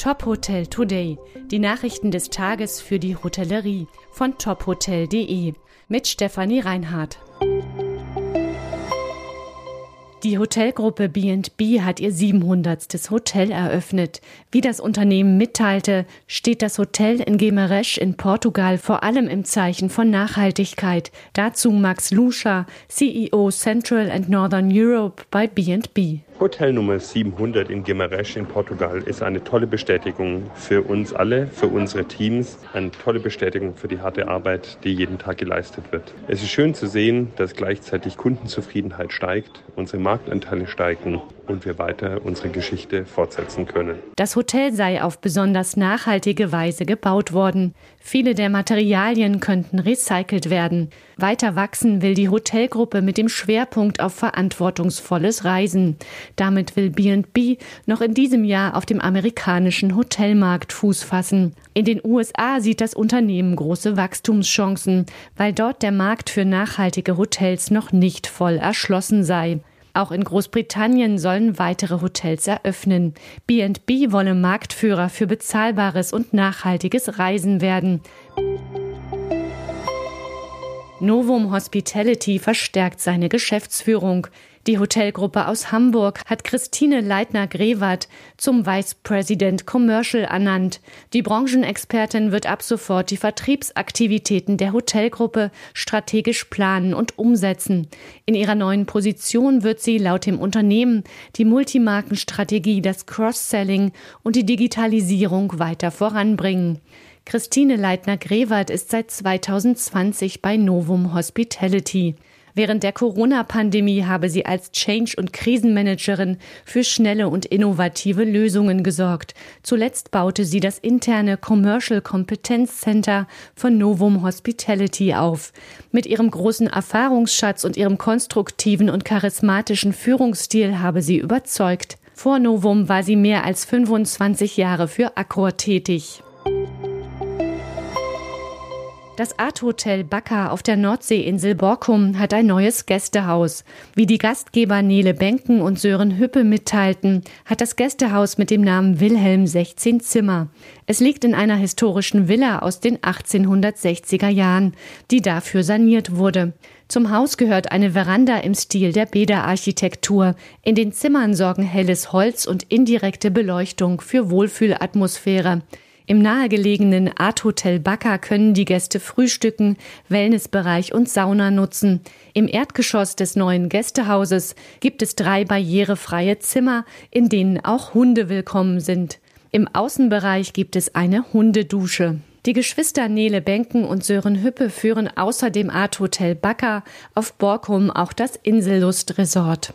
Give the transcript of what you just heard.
Top Hotel Today. Die Nachrichten des Tages für die Hotellerie von tophotel.de mit Stefanie Reinhardt. Die Hotelgruppe B&B hat ihr 700. Hotel eröffnet. Wie das Unternehmen mitteilte, steht das Hotel in Guimarães in Portugal vor allem im Zeichen von Nachhaltigkeit. Dazu Max Luscha, CEO Central and Northern Europe bei B&B. Hotel Nummer 700 in Guimarães in Portugal ist eine tolle Bestätigung für uns alle, für unsere Teams, eine tolle Bestätigung für die harte Arbeit, die jeden Tag geleistet wird. Es ist schön zu sehen, dass gleichzeitig Kundenzufriedenheit steigt, unsere Marktanteile steigen und wir weiter unsere Geschichte fortsetzen können. Das Hotel sei auf besonders nachhaltige Weise gebaut worden. Viele der Materialien könnten recycelt werden. Weiter wachsen will die Hotelgruppe mit dem Schwerpunkt auf verantwortungsvolles Reisen. Damit will B&B noch in diesem Jahr auf dem amerikanischen Hotelmarkt Fuß fassen. In den USA sieht das Unternehmen große Wachstumschancen, weil dort der Markt für nachhaltige Hotels noch nicht voll erschlossen sei. Auch in Großbritannien sollen weitere Hotels eröffnen. B&B wolle Marktführer für bezahlbares und nachhaltiges Reisen werden. Novum Hospitality verstärkt seine Geschäftsführung. Die Hotelgruppe aus Hamburg hat Christine Leitner-Grewert zum Vice President Commercial ernannt. Die Branchenexpertin wird ab sofort die Vertriebsaktivitäten der Hotelgruppe strategisch planen und umsetzen. In ihrer neuen Position wird sie laut dem Unternehmen die Multimarkenstrategie, das Cross-Selling und die Digitalisierung weiter voranbringen. Christine Leitner-Grewert ist seit 2020 bei Novum Hospitality. Während der Corona-Pandemie habe sie als Change- und Krisenmanagerin für schnelle und innovative Lösungen gesorgt. Zuletzt baute sie das interne Commercial Competence Center von Novum Hospitality auf. Mit ihrem großen Erfahrungsschatz und ihrem konstruktiven und charismatischen Führungsstil habe sie überzeugt. Vor Novum war sie mehr als 25 Jahre für Accor tätig. Das Art Hotel Backer auf der Nordseeinsel Borkum hat ein neues Gästehaus. Wie die Gastgeber Nele Benken und Sören Hüppe mitteilten, hat das Gästehaus mit dem Namen Wilhelm 16 Zimmer. Es liegt in einer historischen Villa aus den 1860er Jahren, die dafür saniert wurde. Zum Haus gehört eine Veranda im Stil der Bäderarchitektur. In den Zimmern sorgen helles Holz und indirekte Beleuchtung für Wohlfühlatmosphäre. Im nahegelegenen Art Hotel Backer können die Gäste frühstücken, Wellnessbereich und Sauna nutzen. Im Erdgeschoss des neuen Gästehauses gibt es drei barrierefreie Zimmer, in denen auch Hunde willkommen sind. Im Außenbereich gibt es eine Hundedusche. Die Geschwister Nele Benken und Sören Hüppe führen außer dem Art Hotel Backer auf Borkum auch das Insellust Resort.